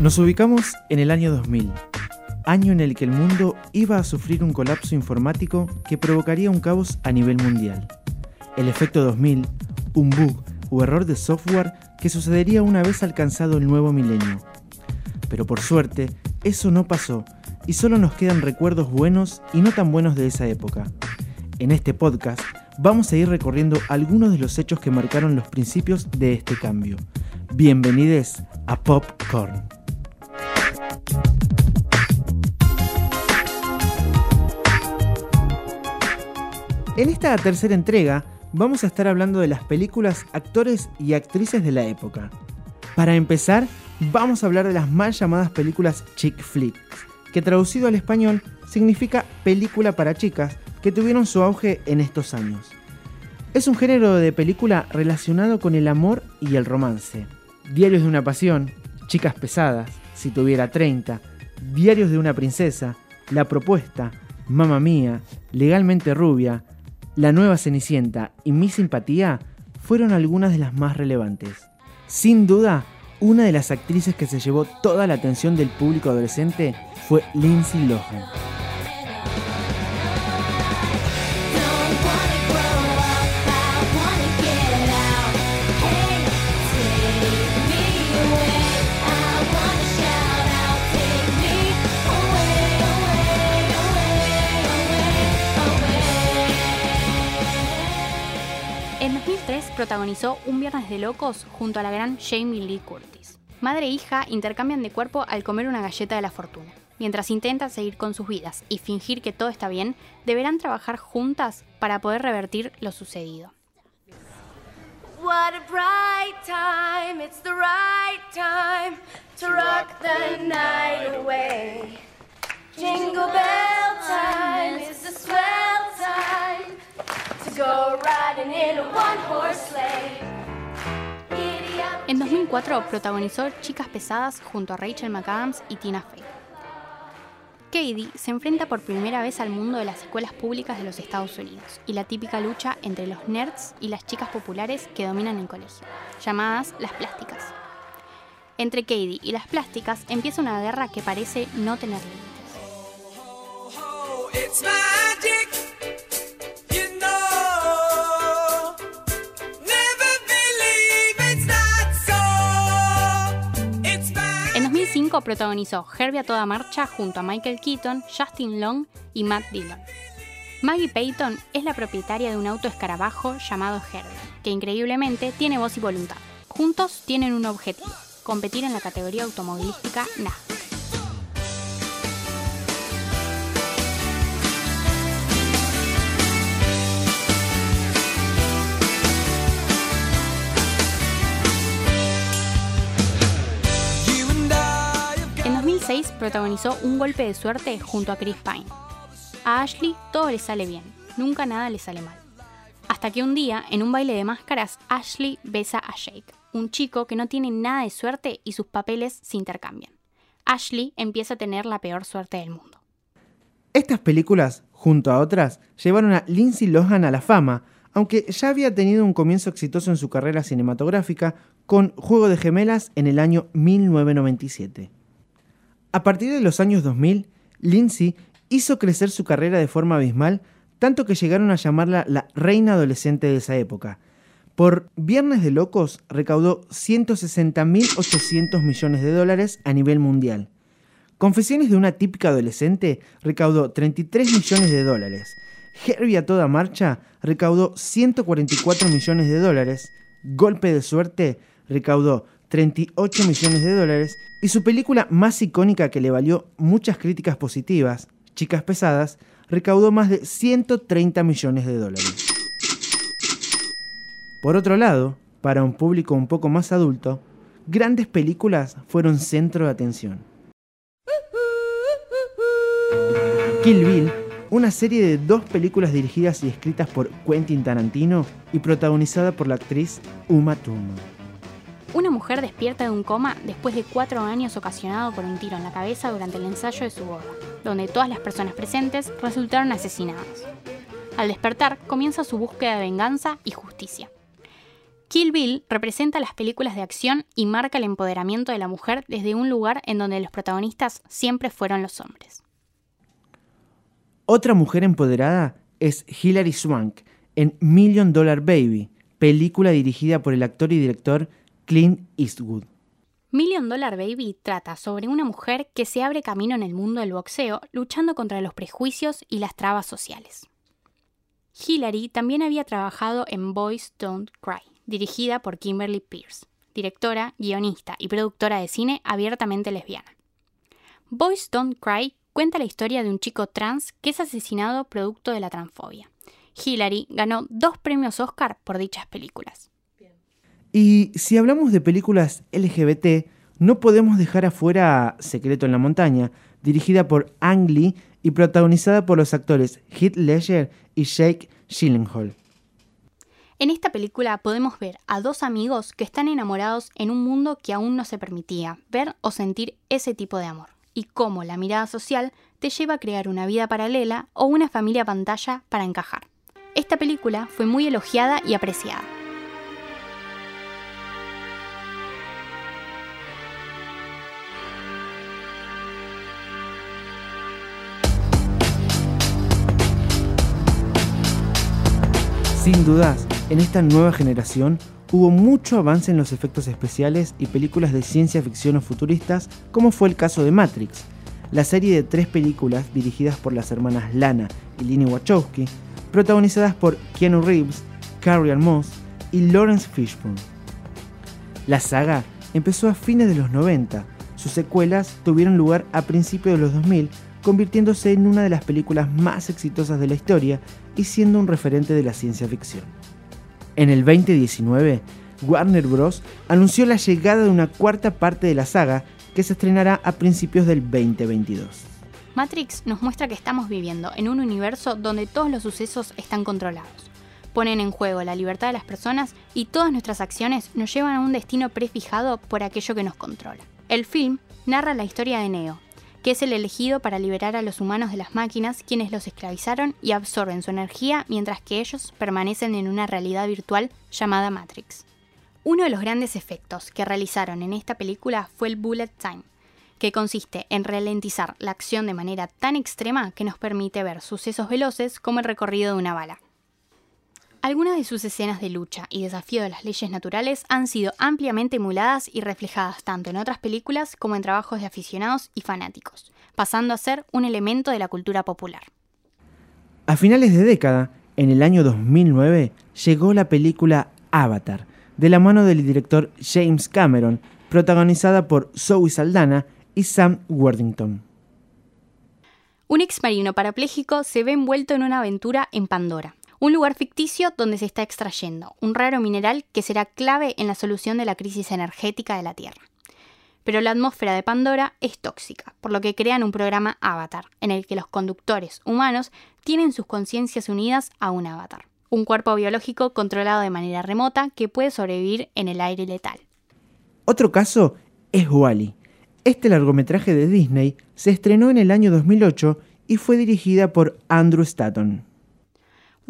Nos ubicamos en el año 2000, año en el que el mundo iba a sufrir un colapso informático que provocaría un caos a nivel mundial. El efecto 2000, un bug o error de software que sucedería una vez alcanzado el nuevo milenio. Pero por suerte, eso no pasó y solo nos quedan recuerdos buenos y no tan buenos de esa época. En este podcast vamos a ir recorriendo algunos de los hechos que marcaron los principios de este cambio. Bienvenidos a Popcorn. En esta tercera entrega vamos a estar hablando de las películas, actores y actrices de la época. Para empezar, vamos a hablar de las mal llamadas películas chick flicks, que traducido al español significa película para chicas, que tuvieron su auge en estos años. Es un género de película relacionado con el amor y el romance. Diarios de una pasión, Chicas pesadas, Si tuviera 30, Diarios de una princesa, La propuesta, Mamma mía, Legalmente rubia, La nueva Cenicienta y Mi simpatía fueron algunas de las más relevantes. Sin duda, una de las actrices que se llevó toda la atención del público adolescente fue Lindsay Lohan. Protagonizó Un Viernes de Locos junto a la gran Jamie Lee Curtis. Madre e hija intercambian de cuerpo al comer una galleta de la fortuna. Mientras intentan seguir con sus vidas y fingir que todo está bien, deberán trabajar juntas para poder revertir lo sucedido. En 2004 protagonizó Chicas Pesadas junto a Rachel McAdams y Tina Fey. Katie se enfrenta por primera vez al mundo de las escuelas públicas de los Estados Unidos y la típica lucha entre los nerds y las chicas populares que dominan el colegio, llamadas las plásticas. Entre Katie y las plásticas empieza una guerra que parece no tener límites. 2005 protagonizó Herbie a toda marcha junto a Michael Keaton, Justin Long y Matt Dillon. Maggie Payton es la propietaria de un auto escarabajo llamado Herbie, que increíblemente tiene voz y voluntad. Juntos tienen un objetivo, competir en la categoría automovilística NASCAR. 2006 protagonizó Un golpe de suerte junto a Chris Pine. A Ashley todo le sale bien, nunca nada le sale mal. Hasta que un día, en un baile de máscaras, Ashley besa a Jake, un chico que no tiene nada de suerte y sus papeles se intercambian. Ashley empieza a tener la peor suerte del mundo. Estas películas, junto a otras, llevaron a Lindsay Lohan a la fama, aunque ya había tenido un comienzo exitoso en su carrera cinematográfica con Juego de Gemelas en el año 1997. A partir de los años 2000, Lindsay hizo crecer su carrera de forma abismal, tanto que llegaron a llamarla la reina adolescente de esa época. Por Viernes de Locos recaudó 160.800 millones de dólares a nivel mundial. Confesiones de una típica adolescente recaudó 33 millones de dólares. Herbie a toda marcha recaudó 144 millones de dólares. Golpe de suerte recaudó 38 millones de dólares. Y su película más icónica que le valió muchas críticas positivas, Chicas Pesadas, recaudó más de 130 millones de dólares. Por otro lado, para un público un poco más adulto, grandes películas fueron centro de atención. Kill Bill, una serie de dos películas dirigidas y escritas por Quentin Tarantino y protagonizada por la actriz Uma Thurman. Mujer despierta de un coma después de cuatro años ocasionado por un tiro en la cabeza durante el ensayo de su boda, donde todas las personas presentes resultaron asesinadas. Al despertar, comienza su búsqueda de venganza y justicia. Kill Bill representa las películas de acción y marca el empoderamiento de la mujer desde un lugar en donde los protagonistas siempre fueron los hombres. Otra mujer empoderada es Hilary Swank en Million Dollar Baby, película dirigida por el actor y director Million Dollar Baby trata sobre una mujer que se abre camino en el mundo del boxeo luchando contra los prejuicios y las trabas sociales. Hillary también había trabajado en Boys Don't Cry, dirigida por Kimberly Pierce, directora, guionista y productora de cine abiertamente lesbiana. Boys Don't Cry cuenta la historia de un chico trans que es asesinado producto de la transfobia. Hillary ganó dos premios Oscar por dichas películas. Y si hablamos de películas LGBT, no podemos dejar afuera Secreto en la Montaña, dirigida por Ang Lee y protagonizada por los actores Heath Ledger y Jake Gyllenhaal. En esta película podemos ver a dos amigos que están enamorados en un mundo que aún no se permitía ver o sentir ese tipo de amor, y cómo la mirada social te lleva a crear una vida paralela o una familia pantalla para encajar. Esta película fue muy elogiada y apreciada. Sin dudas, en esta nueva generación hubo mucho avance en los efectos especiales y películas de ciencia ficción o futuristas, como fue el caso de Matrix, la serie de tres películas dirigidas por las hermanas Lana y Lini Wachowski, protagonizadas por Keanu Reeves, Carrie Moss y Lawrence Fishburne. La saga empezó a fines de los 90, sus secuelas tuvieron lugar a principios de los 2000, convirtiéndose en una de las películas más exitosas de la historia y siendo un referente de la ciencia ficción. En el 2019, Warner Bros. anunció la llegada de una cuarta parte de la saga que se estrenará a principios del 2022. Matrix nos muestra que estamos viviendo en un universo donde todos los sucesos están controlados. Ponen en juego la libertad de las personas y todas nuestras acciones nos llevan a un destino prefijado por aquello que nos controla. El film narra la historia de Neo, que es el elegido para liberar a los humanos de las máquinas quienes los esclavizaron y absorben su energía mientras que ellos permanecen en una realidad virtual llamada Matrix. Uno de los grandes efectos que realizaron en esta película fue el bullet time, que consiste en ralentizar la acción de manera tan extrema que nos permite ver sucesos veloces como el recorrido de una bala. Algunas de sus escenas de lucha y desafío de las leyes naturales han sido ampliamente emuladas y reflejadas tanto en otras películas como en trabajos de aficionados y fanáticos, pasando a ser un elemento de la cultura popular. A finales de década, en el año 2009, llegó la película Avatar, de la mano del director James Cameron, protagonizada por Zoe Saldana y Sam Worthington. Un ex marino parapléjico se ve envuelto en una aventura en Pandora, un lugar ficticio donde se está extrayendo un raro mineral que será clave en la solución de la crisis energética de la Tierra. Pero la atmósfera de Pandora es tóxica, por lo que crean un programa Avatar, en el que los conductores humanos tienen sus conciencias unidas a un avatar, un cuerpo biológico controlado de manera remota que puede sobrevivir en el aire letal. Otro caso es Wally. Este largometraje de Disney se estrenó en el año 2008 y fue dirigida por Andrew Stanton.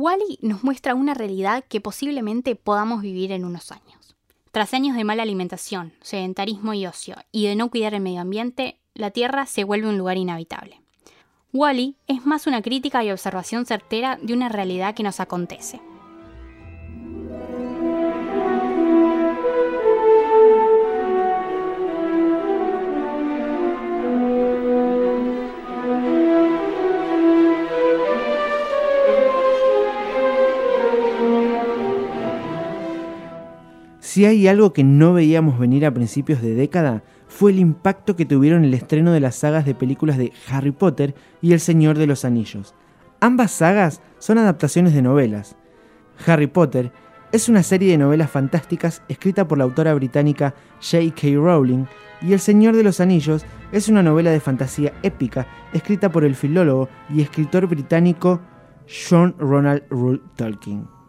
Wally nos muestra una realidad que posiblemente podamos vivir en unos años. Tras años de mala alimentación, sedentarismo y ocio, y de no cuidar el medio ambiente, la Tierra se vuelve un lugar inhabitable. Wally es más una crítica y observación certera de una realidad que nos acontece. Si hay algo que no veíamos venir a principios de década, fue el impacto que tuvieron el estreno de las sagas de películas de Harry Potter y El Señor de los Anillos. Ambas sagas son adaptaciones de novelas. Harry Potter es una serie de novelas fantásticas escrita por la autora británica J.K. Rowling y El Señor de los Anillos es una novela de fantasía épica escrita por el filólogo y escritor británico John Ronald Reuel Tolkien.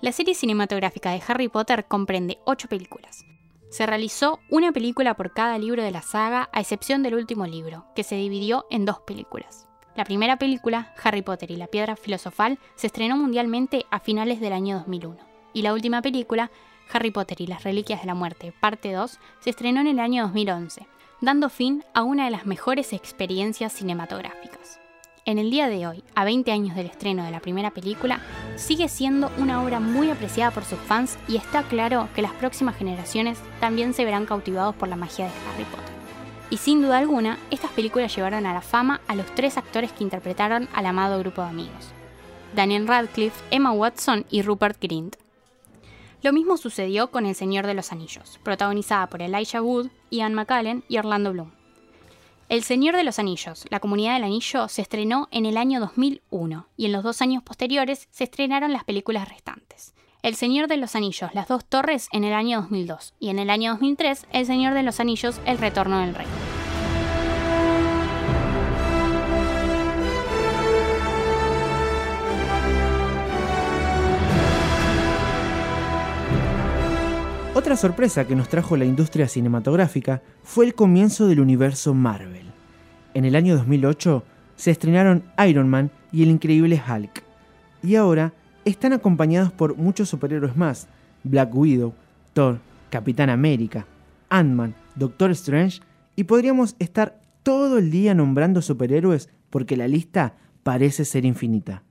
La serie cinematográfica de Harry Potter comprende ocho películas. Se realizó una película por cada libro de la saga, a excepción del último libro, que se dividió en dos películas. La primera película, Harry Potter y la Piedra Filosofal, se estrenó mundialmente a finales del año 2001. Y la última película, Harry Potter y las Reliquias de la Muerte, parte 2, se estrenó en el año 2011, dando fin a una de las mejores experiencias cinematográficas. En el día de hoy, a 20 años del estreno de la primera película, sigue siendo una obra muy apreciada por sus fans y está claro que las próximas generaciones también se verán cautivados por la magia de Harry Potter. Y sin duda alguna, estas películas llevaron a la fama a los tres actores que interpretaron al amado grupo de amigos. Daniel Radcliffe, Emma Watson y Rupert Grint. Lo mismo sucedió con El Señor de los Anillos, protagonizada por Elijah Wood, Ian McKellen y Orlando Bloom. El Señor de los Anillos, la Comunidad del Anillo, se estrenó en el año 2001 y en los dos años posteriores se estrenaron las películas restantes. El Señor de los Anillos, Las Dos Torres en el año 2002 y en el año 2003 El Señor de los Anillos, El Retorno del Rey. Otra sorpresa que nos trajo la industria cinematográfica fue el comienzo del universo Marvel. En el año 2008 se estrenaron Iron Man y el increíble Hulk. Y ahora están acompañados por muchos superhéroes más, Black Widow, Thor, Capitán América, Ant-Man, Doctor Strange, y podríamos estar todo el día nombrando superhéroes porque la lista parece ser infinita.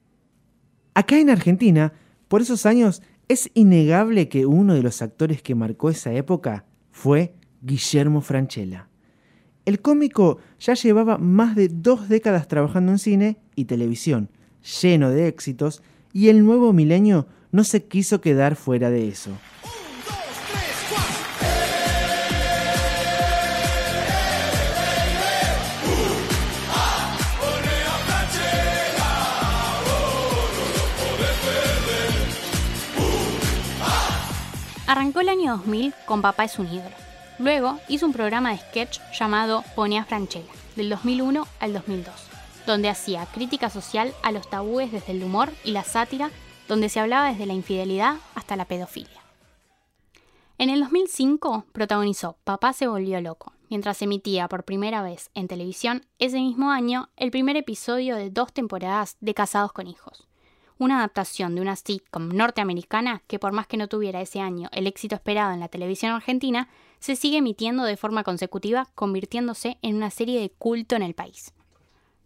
Acá en Argentina, por esos años, es innegable que uno de los actores que marcó esa época fue Guillermo Franchella. El cómico ya llevaba más de dos décadas trabajando en cine y televisión, lleno de éxitos, y el nuevo milenio no se quiso quedar fuera de eso. Arrancó el año 2000 con Papá es un ídolo. Luego hizo un programa de sketch llamado Ponía Franchella, del 2001 al 2002, donde hacía crítica social a los tabúes desde el humor y la sátira, donde se hablaba desde la infidelidad hasta la pedofilia. En el 2005 protagonizó Papá se volvió loco, mientras emitía por primera vez en televisión ese mismo año el primer episodio de dos temporadas de Casados con Hijos una adaptación de una sitcom norteamericana que por más que no tuviera ese año el éxito esperado en la televisión argentina, se sigue emitiendo de forma consecutiva, convirtiéndose en una serie de culto en el país.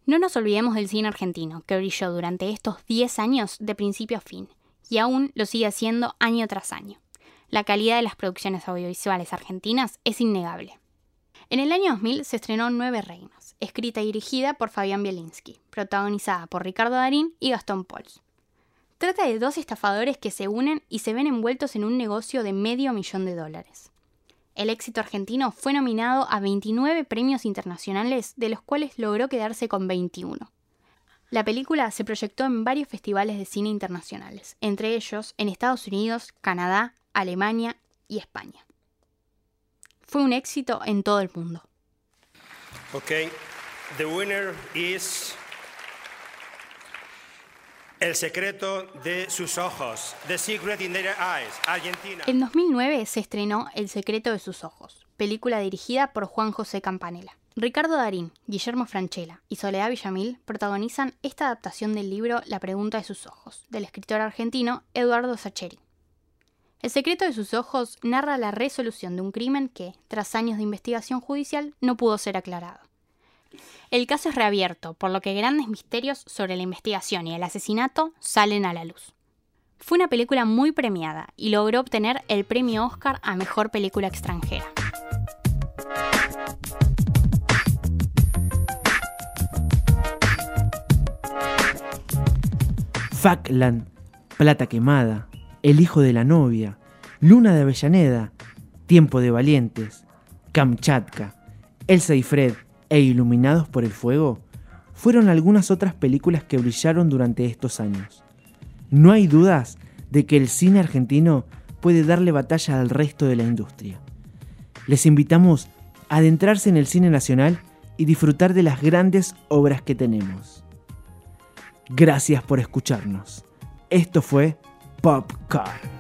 No nos olvidemos del cine argentino, que brilló durante estos 10 años de principio a fin, y aún lo sigue haciendo año tras año. La calidad de las producciones audiovisuales argentinas es innegable. En el año 2000 se estrenó Nueve Reinas, escrita y dirigida por Fabián Bielinski, protagonizada por Ricardo Darín y Gastón Pols. Trata de dos estafadores que se unen y se ven envueltos en un negocio de medio millón de dólares. El éxito argentino fue nominado a 29 premios internacionales, de los cuales logró quedarse con 21. La película se proyectó en varios festivales de cine internacionales, entre ellos en Estados Unidos, Canadá, Alemania y España. Fue un éxito en todo el mundo. Okay, the winner is El secreto de sus ojos, The Secret in Their Eyes, Argentina. En 2009 se estrenó El secreto de sus ojos, película dirigida por Juan José Campanella. Ricardo Darín, Guillermo Franchella y Soledad Villamil protagonizan esta adaptación del libro La pregunta de sus ojos, del escritor argentino Eduardo Sacheri. El secreto de sus ojos narra la resolución de un crimen que, tras años de investigación judicial, no pudo ser aclarado. El caso es reabierto, por lo que grandes misterios sobre la investigación y el asesinato salen a la luz. Fue una película muy premiada y logró obtener el premio Oscar a Mejor Película Extranjera. Falkland, Plata Quemada, El Hijo de la Novia, Luna de Avellaneda, Tiempo de Valientes, Kamchatka, Elsa y Fred e Iluminados por el Fuego fueron algunas otras películas que brillaron durante estos años. No hay dudas de que el cine argentino puede darle batalla al resto de la industria. Les invitamos a adentrarse en el cine nacional y disfrutar de las grandes obras que tenemos. Gracias por escucharnos. Esto fue Popcar.